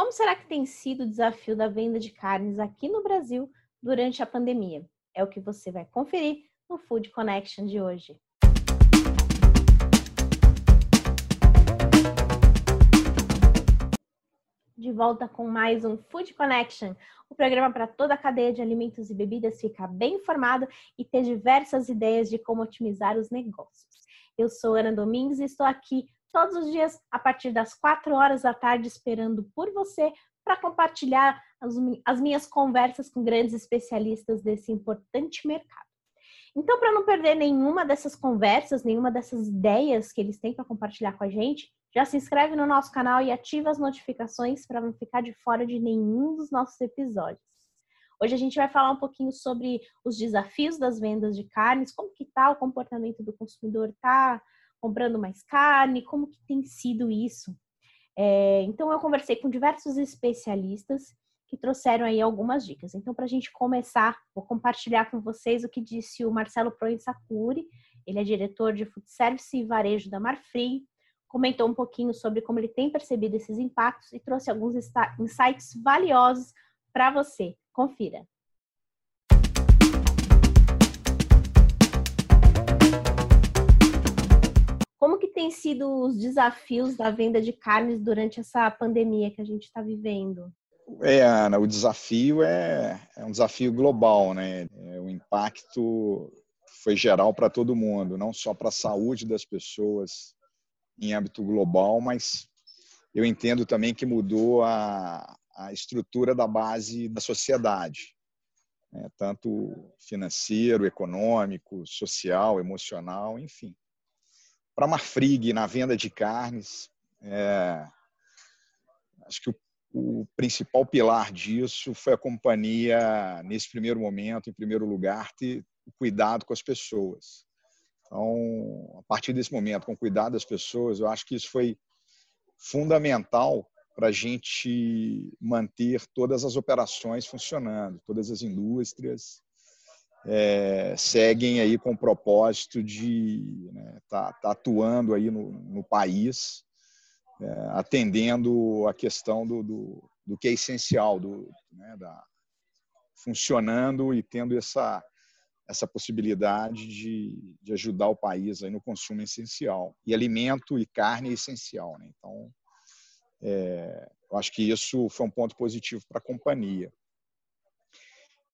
Como será que tem sido o desafio da venda de carnes aqui no Brasil durante a pandemia? É o que você vai conferir no Food Connection de hoje. De volta com mais um Food Connection, o programa para toda a cadeia de alimentos e bebidas ficar bem informado e ter diversas ideias de como otimizar os negócios. Eu sou Ana Domingues e estou aqui todos os dias a partir das 4 horas da tarde esperando por você para compartilhar as, as minhas conversas com grandes especialistas desse importante mercado. Então, para não perder nenhuma dessas conversas, nenhuma dessas ideias que eles têm para compartilhar com a gente, já se inscreve no nosso canal e ativa as notificações para não ficar de fora de nenhum dos nossos episódios. Hoje a gente vai falar um pouquinho sobre os desafios das vendas de carnes, como que tá o comportamento do consumidor, tá comprando mais carne, como que tem sido isso. É, então eu conversei com diversos especialistas que trouxeram aí algumas dicas. Então, para a gente começar, vou compartilhar com vocês o que disse o Marcelo Proensacuri, ele é diretor de Food Service e Varejo da Marfrig, comentou um pouquinho sobre como ele tem percebido esses impactos e trouxe alguns insights valiosos para você. Confira. Como que tem sido os desafios da venda de carnes durante essa pandemia que a gente está vivendo? É, Ana, o desafio é, é um desafio global, né? É, o impacto foi geral para todo mundo, não só para a saúde das pessoas em âmbito global, mas eu entendo também que mudou a, a estrutura da base da sociedade, né? tanto financeiro, econômico, social, emocional, enfim. Para Marfrig, na venda de carnes, é, acho que o o principal pilar disso foi a companhia, nesse primeiro momento, em primeiro lugar, ter cuidado com as pessoas. Então, a partir desse momento, com cuidado das pessoas, eu acho que isso foi fundamental para a gente manter todas as operações funcionando, todas as indústrias é, seguem aí com o propósito de estar né, tá, tá atuando aí no, no país é, atendendo a questão do, do, do, que é essencial, do, né, da, funcionando e tendo essa, essa possibilidade de, de ajudar o país aí no consumo essencial. E alimento e carne é essencial. Né? Então, é, eu acho que isso foi um ponto positivo para a companhia.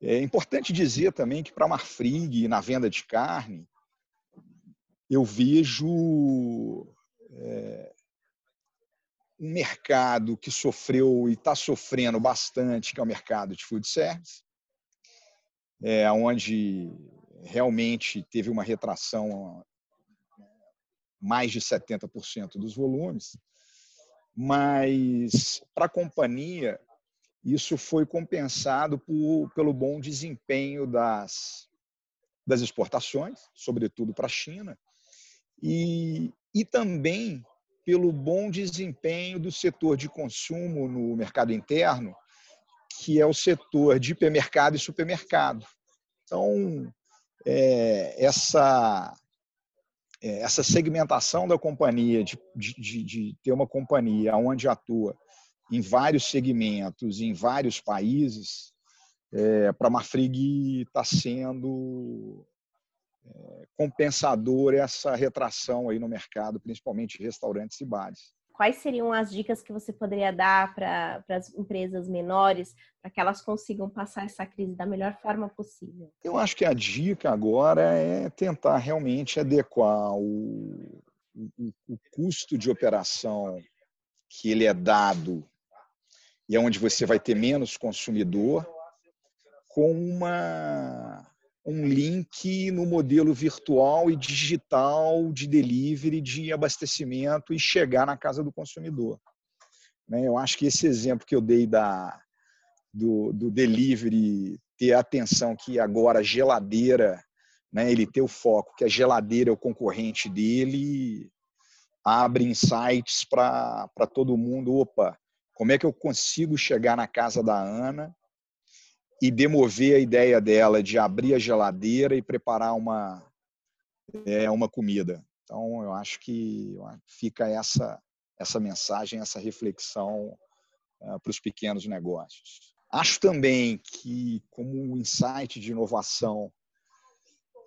É importante dizer também que para a Marfrig, na venda de carne, eu vejo é, um mercado que sofreu e está sofrendo bastante, que é o mercado de food service, é, onde realmente teve uma retração mais de 70% dos volumes, mas para a companhia isso foi compensado por, pelo bom desempenho das, das exportações, sobretudo para a China, e, e também pelo bom desempenho do setor de consumo no mercado interno, que é o setor de hipermercado e supermercado. Então, é, essa, essa segmentação da companhia, de, de, de ter uma companhia onde atua em vários segmentos, em vários países, é, para a Marfrig está sendo compensador essa retração aí no mercado, principalmente restaurantes e bares. Quais seriam as dicas que você poderia dar para as empresas menores para que elas consigam passar essa crise da melhor forma possível? Eu acho que a dica agora é tentar realmente adequar o, o, o custo de operação que ele é dado e é onde você vai ter menos consumidor com uma um link no modelo virtual e digital de delivery, de abastecimento e chegar na casa do consumidor. Né? Eu acho que esse exemplo que eu dei da, do, do delivery ter atenção que agora a geladeira, né, ele ter o foco que a geladeira é o concorrente dele, abre insights para todo mundo. Opa, como é que eu consigo chegar na casa da Ana e demover a ideia dela de abrir a geladeira e preparar uma, é, uma comida. Então, eu acho que fica essa, essa mensagem, essa reflexão uh, para os pequenos negócios. Acho também que, como um insight de inovação,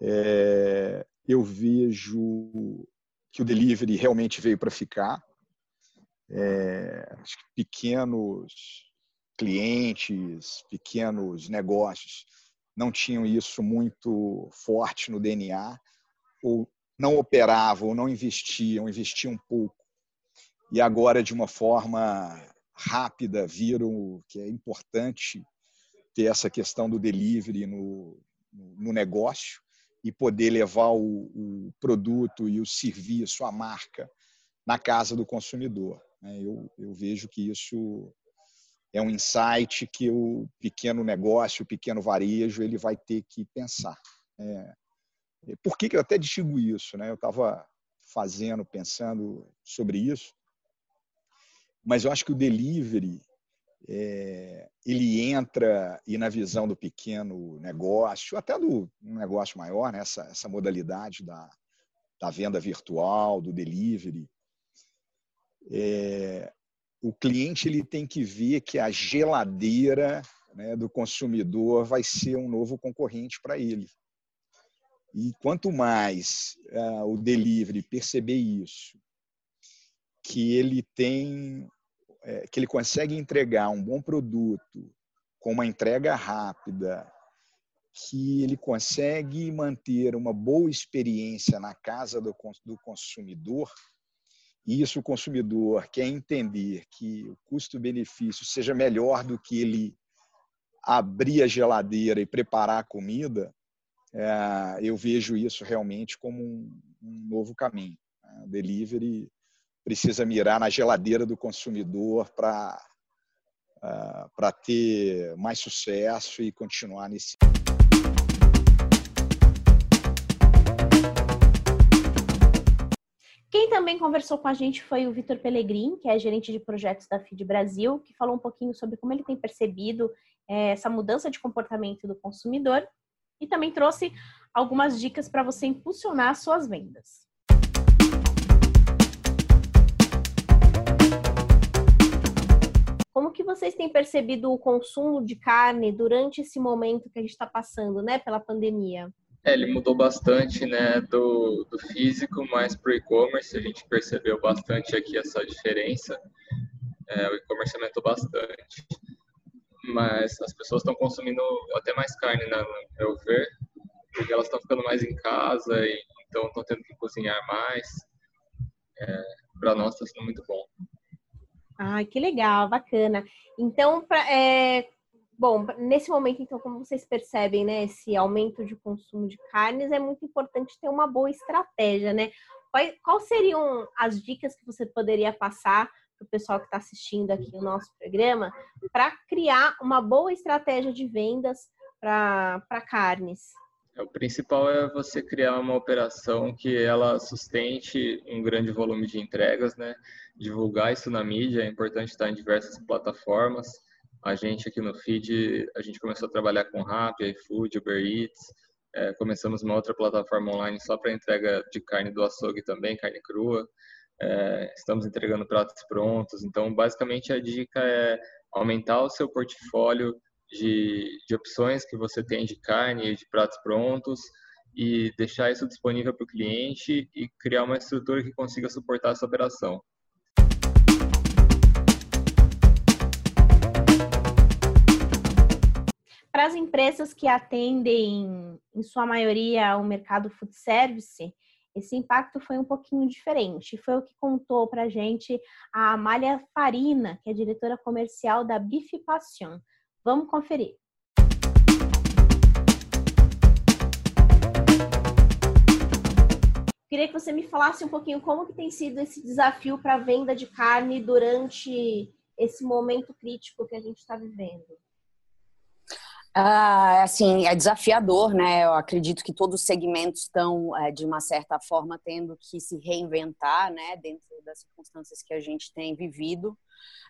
é, eu vejo que o delivery realmente veio para ficar. É, pequenos clientes, pequenos negócios não tinham isso muito forte no DNA, ou não operavam, ou não investiam, investiam pouco. E agora, de uma forma rápida, viram que é importante ter essa questão do delivery no, no negócio e poder levar o, o, produto e o serviço, a marca, na casa do consumidor. Né? Eu, eu vejo que isso é um insight que o pequeno negócio, o pequeno varejo, ele vai ter que pensar. É, por que, que eu até digo isso? Né? Eu estava fazendo, pensando sobre isso, mas eu acho que o delivery é, ele entra e na visão do pequeno negócio, até do negócio maior, né? essa, essa modalidade da, da venda virtual, do delivery, é, o cliente ele tem que ver que a geladeira né, do consumidor vai ser um novo concorrente para ele. E quanto mais uh, o delivery perceber isso, que ele tem, é, que ele consegue entregar um bom produto com uma entrega rápida, que ele consegue manter uma boa experiência na casa do, do consumidor, e isso o consumidor quer entender que o custo-benefício seja melhor do que ele abrir a geladeira e preparar a comida, é, eu vejo isso realmente como um, novo caminho. O delivery precisa mirar na geladeira do consumidor para uh, para ter mais sucesso e continuar nesse Quem também conversou com a gente foi o Vitor Pellegrin, que é gerente de projetos da FID Brasil, que falou um pouquinho sobre como ele tem percebido é, essa mudança de comportamento do consumidor e também trouxe algumas dicas para você impulsionar suas vendas. Como que vocês têm percebido o consumo de carne durante esse momento que a gente está passando, né, pela pandemia? É, ele mudou bastante, né, do, do físico mais para o e-commerce. A gente percebeu bastante aqui essa diferença. É, o e-commerce aumentou bastante, mas as pessoas estão consumindo até mais carne, né, no meu ver, porque elas estão ficando mais em casa e então estão tendo que cozinhar mais. É, para nós está sendo muito bom. Ai, que legal, bacana. Então, pra, é, Bom, nesse momento, então, como vocês percebem, né, esse aumento de consumo de carnes, é muito importante ter uma boa estratégia, né? Quais, quais seriam as dicas que você poderia passar para o pessoal que está assistindo aqui o nosso programa para criar uma boa estratégia de vendas para carnes? É, o principal é você criar uma operação que ela sustente um grande volume de entregas, né? Divulgar isso na mídia, é importante estar em diversas plataformas a gente aqui no Feed, a gente começou a trabalhar com Rappi, iFood, Uber Eats, é, começamos uma outra plataforma online só para entrega de carne do açougue também, carne crua. É, estamos entregando pratos prontos. Então, basicamente, a dica é aumentar o seu portfólio de, de opções que você tem de carne e de pratos prontos e deixar isso disponível para o cliente e criar uma estrutura que consiga suportar essa operação. Para as empresas que atendem, em sua maioria, o mercado food service, esse impacto foi um pouquinho diferente. Foi o que contou para a gente a Amália Farina, que é diretora comercial da Bife Passion. Vamos conferir. Queria que você me falasse um pouquinho como que tem sido esse desafio para a venda de carne durante esse momento crítico que a gente está vivendo. Ah, assim, é desafiador, né? Eu acredito que todos os segmentos estão, é, de uma certa forma, tendo que se reinventar, né? Dentro das circunstâncias que a gente tem vivido.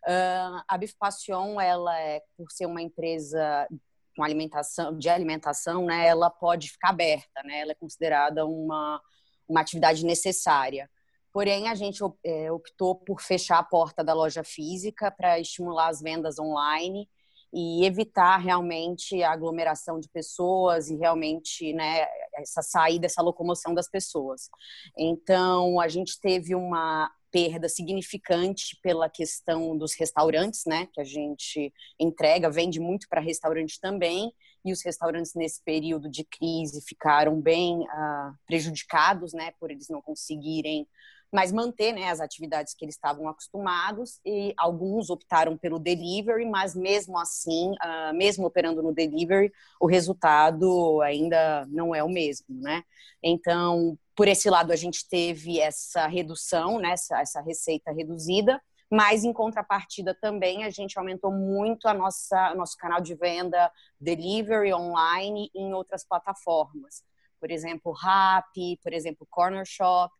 Uh, a Bif Passion, ela é, por ser uma empresa com alimentação, de alimentação, né? Ela pode ficar aberta, né? Ela é considerada uma, uma atividade necessária. Porém, a gente é, optou por fechar a porta da loja física para estimular as vendas online e evitar realmente a aglomeração de pessoas e realmente né, essa saída, essa locomoção das pessoas. Então, a gente teve uma perda significante pela questão dos restaurantes, né, que a gente entrega, vende muito para restaurante também, e os restaurantes nesse período de crise ficaram bem uh, prejudicados, né, por eles não conseguirem mas manter né, as atividades que eles estavam acostumados e alguns optaram pelo delivery, mas mesmo assim, uh, mesmo operando no delivery, o resultado ainda não é o mesmo, né? Então, por esse lado, a gente teve essa redução, né, essa, essa receita reduzida, mas em contrapartida também a gente aumentou muito a nossa nosso canal de venda delivery online em outras plataformas. Por exemplo, Rappi, por exemplo, Corner Shop.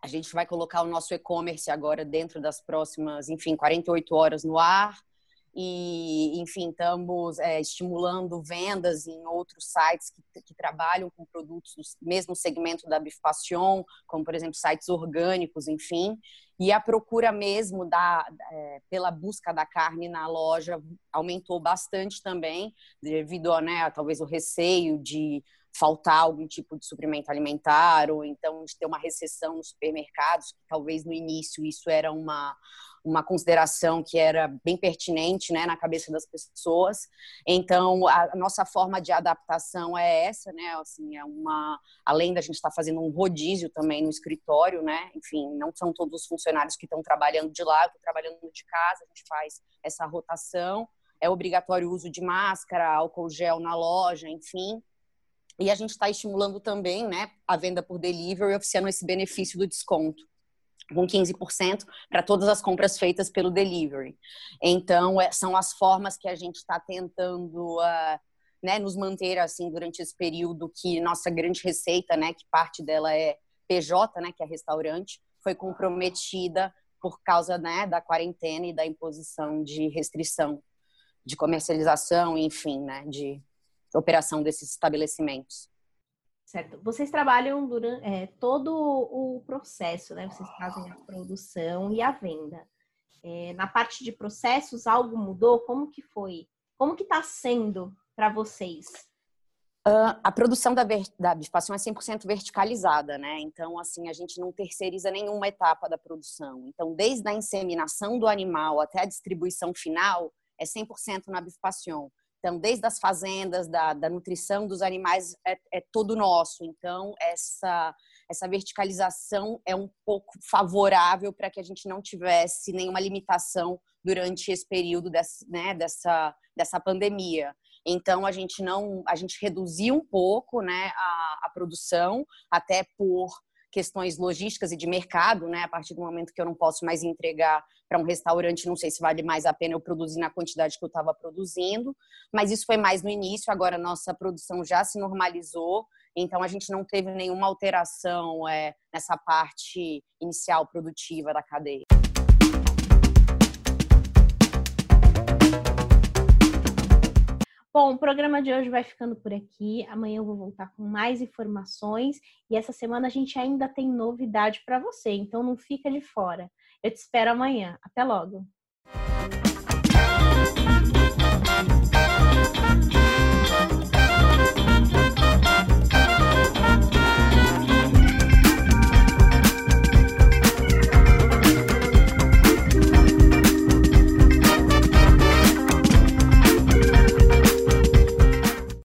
A gente vai colocar o nosso e-commerce agora dentro das próximas, enfim, 48 horas no ar. E, enfim, estamos é, estimulando vendas em outros sites que, que, trabalham com produtos do mesmo segmento da Bifpassion, como, por exemplo, sites orgânicos, enfim. E a procura mesmo da, é, pela busca da carne na loja aumentou bastante também, devido a, né, talvez, o receio de faltar algum tipo de suprimento alimentar, ou então de ter uma recessão nos supermercados, que talvez no início isso era uma, uma consideração que era bem pertinente né, na cabeça das pessoas. Então, a nossa forma de adaptação é essa, né? Assim, é uma, além da gente estar tá fazendo um rodízio também no escritório, né? Enfim, não são todos os funcionários que estão trabalhando de lá, estou trabalhando de casa, a gente faz essa rotação. É obrigatório o uso de máscara, álcool gel na loja, enfim. E a gente está estimulando também né, a venda por delivery, oferecendo esse benefício do desconto com 15% para todas as compras feitas pelo delivery. Então, é, são as formas que a gente está tentando uh, né, nos manter assim durante esse período que nossa grande receita, né, que parte dela é PJ, né, que é restaurante, foi comprometida por causa né, da quarentena e da imposição de restrição de comercialização, enfim, né, de operação desses estabelecimentos. Certo. Vocês trabalham durante é, todo o processo, né? Vocês fazem a produção e a venda. É, na parte de processos, algo mudou? Como que foi? Como que está sendo para vocês? Uh, a produção da, da bifação é 100% verticalizada, né? Então, assim, a gente não terceiriza nenhuma etapa da produção. Então, desde a inseminação do animal até a distribuição final, é 100% na bifação. Então, desde as fazendas, da, da nutrição dos animais, é, é, todo nosso. Então, essa, essa verticalização é um pouco favorável para que a gente não tivesse nenhuma limitação durante esse período dessa, né, dessa, dessa pandemia. Então, a gente não, a gente reduziu um pouco né, a, a produção, até por questões logísticas e de mercado, né? A partir do momento que eu não posso mais entregar para um restaurante, não sei se vale mais a pena eu produzir na quantidade que eu estava produzindo, mas isso foi mais no início, agora nossa produção já se normalizou, então a gente não teve nenhuma alteração é, nessa parte inicial produtiva da cadeia. Bom, o programa de hoje vai ficando por aqui. Amanhã eu vou voltar com mais informações e essa semana a gente ainda tem novidade para você, então não fica de fora. Eu te espero amanhã. Até logo.